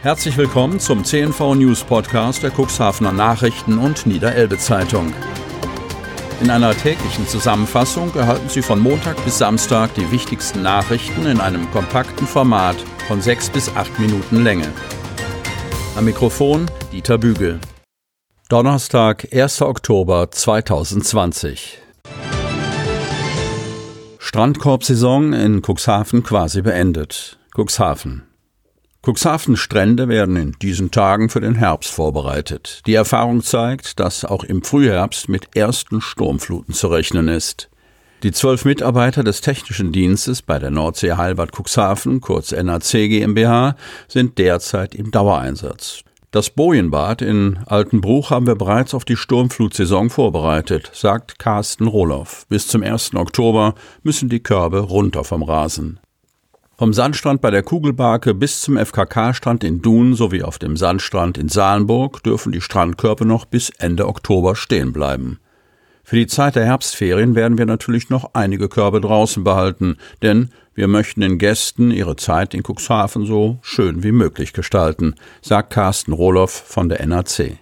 Herzlich willkommen zum CNV News Podcast der Cuxhavener Nachrichten und Niederelbe Zeitung. In einer täglichen Zusammenfassung erhalten Sie von Montag bis Samstag die wichtigsten Nachrichten in einem kompakten Format von sechs bis acht Minuten Länge. Am Mikrofon Dieter Bügel. Donnerstag, 1. Oktober 2020. Strandkorbsaison in Cuxhaven quasi beendet. Cuxhaven. Cuxhaven Strände werden in diesen Tagen für den Herbst vorbereitet. Die Erfahrung zeigt, dass auch im Frühherbst mit ersten Sturmfluten zu rechnen ist. Die zwölf Mitarbeiter des technischen Dienstes bei der Nordsee Heilbad Cuxhaven, kurz NAC GmbH, sind derzeit im Dauereinsatz. Das Bojenbad in Altenbruch haben wir bereits auf die Sturmflutsaison vorbereitet, sagt Carsten Rohloff. Bis zum 1. Oktober müssen die Körbe runter vom Rasen. Vom Sandstrand bei der Kugelbarke bis zum FKK-Strand in Dun sowie auf dem Sandstrand in Salenburg dürfen die Strandkörbe noch bis Ende Oktober stehen bleiben. Für die Zeit der Herbstferien werden wir natürlich noch einige Körbe draußen behalten, denn wir möchten den Gästen ihre Zeit in Cuxhaven so schön wie möglich gestalten, sagt Carsten Rohloff von der NAC.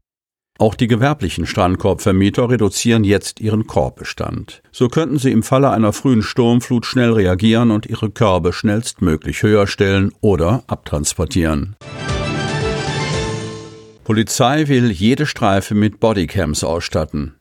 Auch die gewerblichen Strandkorbvermieter reduzieren jetzt ihren Korbbestand. So könnten sie im Falle einer frühen Sturmflut schnell reagieren und ihre Körbe schnellstmöglich höher stellen oder abtransportieren. Polizei will jede Streife mit Bodycams ausstatten.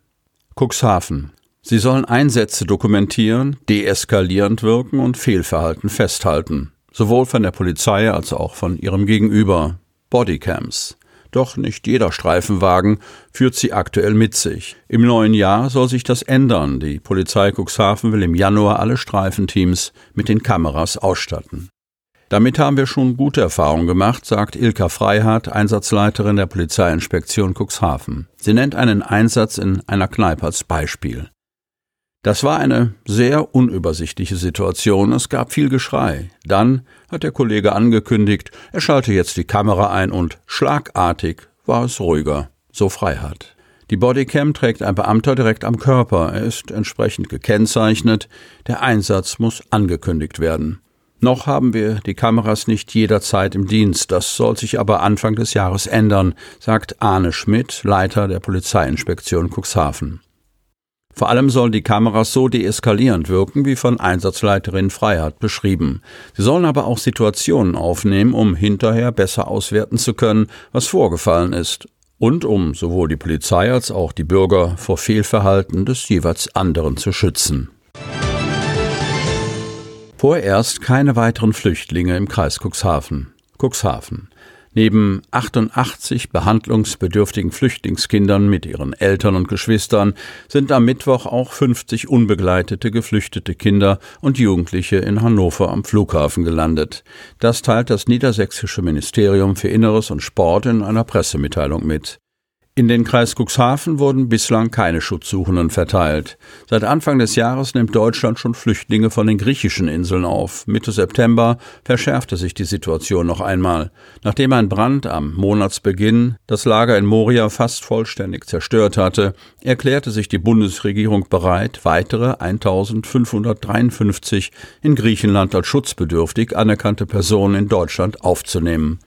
Cuxhaven. Sie sollen Einsätze dokumentieren, deeskalierend wirken und Fehlverhalten festhalten. Sowohl von der Polizei als auch von ihrem Gegenüber. Bodycams. Doch nicht jeder Streifenwagen führt sie aktuell mit sich. Im neuen Jahr soll sich das ändern. Die Polizei Cuxhaven will im Januar alle Streifenteams mit den Kameras ausstatten. Damit haben wir schon gute Erfahrungen gemacht, sagt Ilka Freihardt, Einsatzleiterin der Polizeiinspektion Cuxhaven. Sie nennt einen Einsatz in einer Kneipe als Beispiel. Das war eine sehr unübersichtliche Situation. Es gab viel Geschrei. Dann hat der Kollege angekündigt, er schalte jetzt die Kamera ein und schlagartig war es ruhiger. So Freiheit. Die Bodycam trägt ein Beamter direkt am Körper. Er ist entsprechend gekennzeichnet. Der Einsatz muss angekündigt werden. Noch haben wir die Kameras nicht jederzeit im Dienst. Das soll sich aber Anfang des Jahres ändern, sagt Arne Schmidt, Leiter der Polizeiinspektion Cuxhaven. Vor allem sollen die Kameras so deeskalierend wirken, wie von Einsatzleiterin Freiheit beschrieben. Sie sollen aber auch Situationen aufnehmen, um hinterher besser auswerten zu können, was vorgefallen ist und um sowohl die Polizei als auch die Bürger vor Fehlverhalten des jeweils anderen zu schützen. Vorerst keine weiteren Flüchtlinge im Kreis Cuxhaven. Cuxhaven. Neben 88 behandlungsbedürftigen Flüchtlingskindern mit ihren Eltern und Geschwistern sind am Mittwoch auch 50 unbegleitete geflüchtete Kinder und Jugendliche in Hannover am Flughafen gelandet. Das teilt das niedersächsische Ministerium für Inneres und Sport in einer Pressemitteilung mit. In den Kreis Cuxhaven wurden bislang keine Schutzsuchenden verteilt. Seit Anfang des Jahres nimmt Deutschland schon Flüchtlinge von den griechischen Inseln auf. Mitte September verschärfte sich die Situation noch einmal. Nachdem ein Brand am Monatsbeginn das Lager in Moria fast vollständig zerstört hatte, erklärte sich die Bundesregierung bereit, weitere 1553 in Griechenland als schutzbedürftig anerkannte Personen in Deutschland aufzunehmen.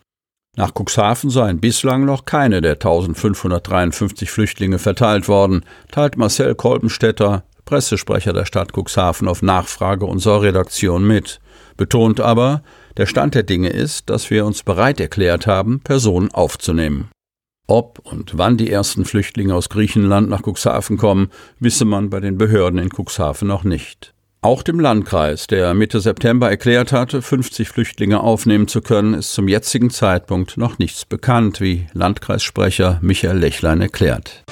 Nach Cuxhaven seien bislang noch keine der 1553 Flüchtlinge verteilt worden, teilt Marcel Kolbenstädter, Pressesprecher der Stadt Cuxhaven, auf Nachfrage unserer Redaktion mit, betont aber, der Stand der Dinge ist, dass wir uns bereit erklärt haben, Personen aufzunehmen. Ob und wann die ersten Flüchtlinge aus Griechenland nach Cuxhaven kommen, wisse man bei den Behörden in Cuxhaven noch nicht. Auch dem Landkreis, der Mitte September erklärt hatte, 50 Flüchtlinge aufnehmen zu können, ist zum jetzigen Zeitpunkt noch nichts bekannt, wie Landkreissprecher Michael Lechlein erklärt.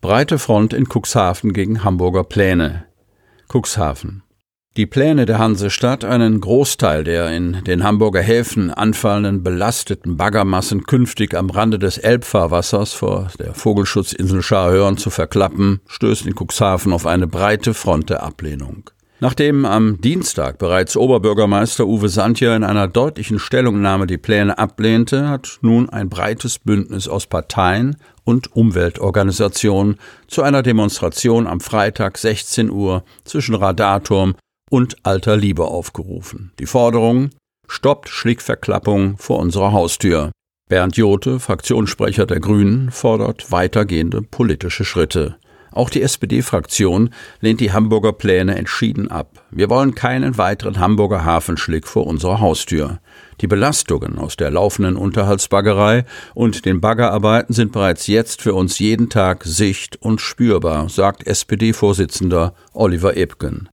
Breite Front in Cuxhaven gegen Hamburger Pläne. Cuxhaven. Die Pläne der Hansestadt, einen Großteil der in den Hamburger Häfen anfallenden belasteten Baggermassen künftig am Rande des Elbfahrwassers vor der Vogelschutzinsel Scharhörn zu verklappen, stößt in Cuxhaven auf eine breite Front der Ablehnung. Nachdem am Dienstag bereits Oberbürgermeister Uwe Santja in einer deutlichen Stellungnahme die Pläne ablehnte, hat nun ein breites Bündnis aus Parteien und Umweltorganisationen zu einer Demonstration am Freitag 16 Uhr zwischen Radarturm und alter Liebe aufgerufen. Die Forderungen Stoppt Schlickverklappung vor unserer Haustür. Bernd Jote, Fraktionssprecher der Grünen, fordert weitergehende politische Schritte. Auch die SPD-Fraktion lehnt die Hamburger Pläne entschieden ab. Wir wollen keinen weiteren Hamburger Hafenschlick vor unserer Haustür. Die Belastungen aus der laufenden Unterhaltsbaggerei und den Baggerarbeiten sind bereits jetzt für uns jeden Tag sicht- und spürbar, sagt SPD-Vorsitzender Oliver Ebken.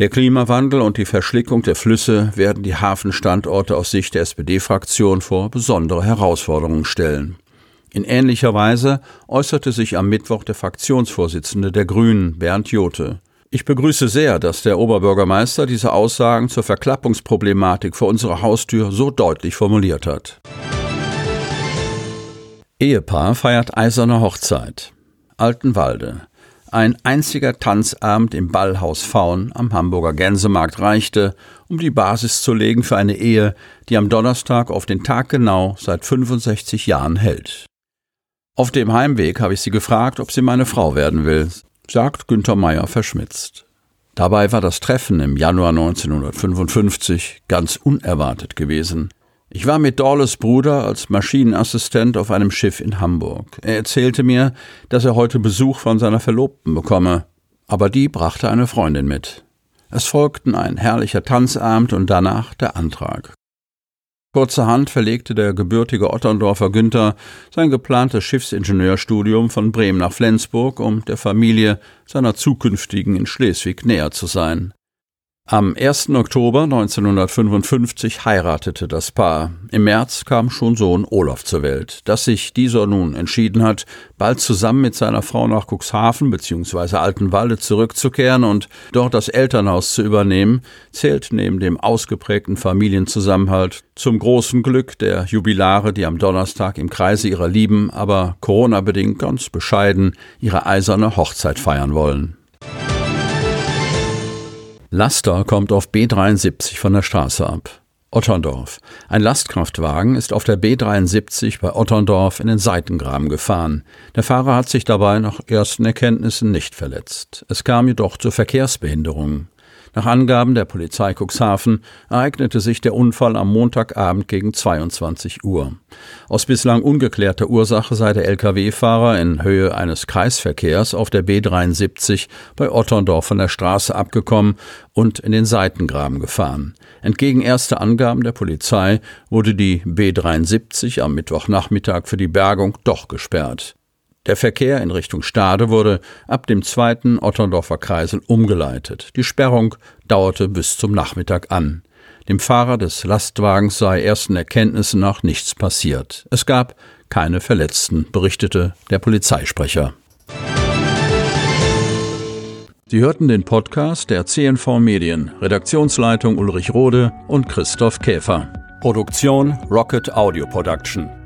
Der Klimawandel und die Verschlickung der Flüsse werden die Hafenstandorte aus Sicht der SPD-Fraktion vor besondere Herausforderungen stellen. In ähnlicher Weise äußerte sich am Mittwoch der Fraktionsvorsitzende der Grünen, Bernd Jote. Ich begrüße sehr, dass der Oberbürgermeister diese Aussagen zur Verklappungsproblematik vor unserer Haustür so deutlich formuliert hat. Ehepaar feiert eiserne Hochzeit. Altenwalde. Ein einziger Tanzabend im Ballhaus Faun am Hamburger Gänsemarkt reichte, um die Basis zu legen für eine Ehe, die am Donnerstag auf den Tag genau seit 65 Jahren hält. Auf dem Heimweg habe ich sie gefragt, ob sie meine Frau werden will, sagt Günther Meyer verschmitzt. Dabei war das Treffen im Januar 1955 ganz unerwartet gewesen. Ich war mit Dorles Bruder als Maschinenassistent auf einem Schiff in Hamburg. Er erzählte mir, dass er heute Besuch von seiner Verlobten bekomme, aber die brachte eine Freundin mit. Es folgten ein herrlicher Tanzabend und danach der Antrag. Kurzerhand verlegte der gebürtige Otterndorfer Günther sein geplantes Schiffsingenieurstudium von Bremen nach Flensburg, um der Familie seiner zukünftigen in Schleswig näher zu sein. Am 1. Oktober 1955 heiratete das Paar. Im März kam schon Sohn Olaf zur Welt. Dass sich dieser nun entschieden hat, bald zusammen mit seiner Frau nach Cuxhaven bzw. Altenwalde zurückzukehren und dort das Elternhaus zu übernehmen, zählt neben dem ausgeprägten Familienzusammenhalt zum großen Glück der Jubilare, die am Donnerstag im Kreise ihrer Lieben, aber Corona-bedingt ganz bescheiden ihre eiserne Hochzeit feiern wollen. Laster kommt auf B73 von der Straße ab. Otterndorf. Ein Lastkraftwagen ist auf der B73 bei Otterndorf in den Seitengraben gefahren. Der Fahrer hat sich dabei nach ersten Erkenntnissen nicht verletzt. Es kam jedoch zur Verkehrsbehinderung. Nach Angaben der Polizei Cuxhaven ereignete sich der Unfall am Montagabend gegen 22 Uhr. Aus bislang ungeklärter Ursache sei der Lkw-Fahrer in Höhe eines Kreisverkehrs auf der B73 bei Otterndorf von der Straße abgekommen und in den Seitengraben gefahren. Entgegen erster Angaben der Polizei wurde die B73 am Mittwochnachmittag für die Bergung doch gesperrt. Der Verkehr in Richtung Stade wurde ab dem zweiten Otterndorfer Kreisel umgeleitet. Die Sperrung dauerte bis zum Nachmittag an. Dem Fahrer des Lastwagens sei ersten Erkenntnissen nach nichts passiert. Es gab keine Verletzten, berichtete der Polizeisprecher. Sie hörten den Podcast der CNV Medien, Redaktionsleitung Ulrich Rode und Christoph Käfer. Produktion Rocket Audio Production.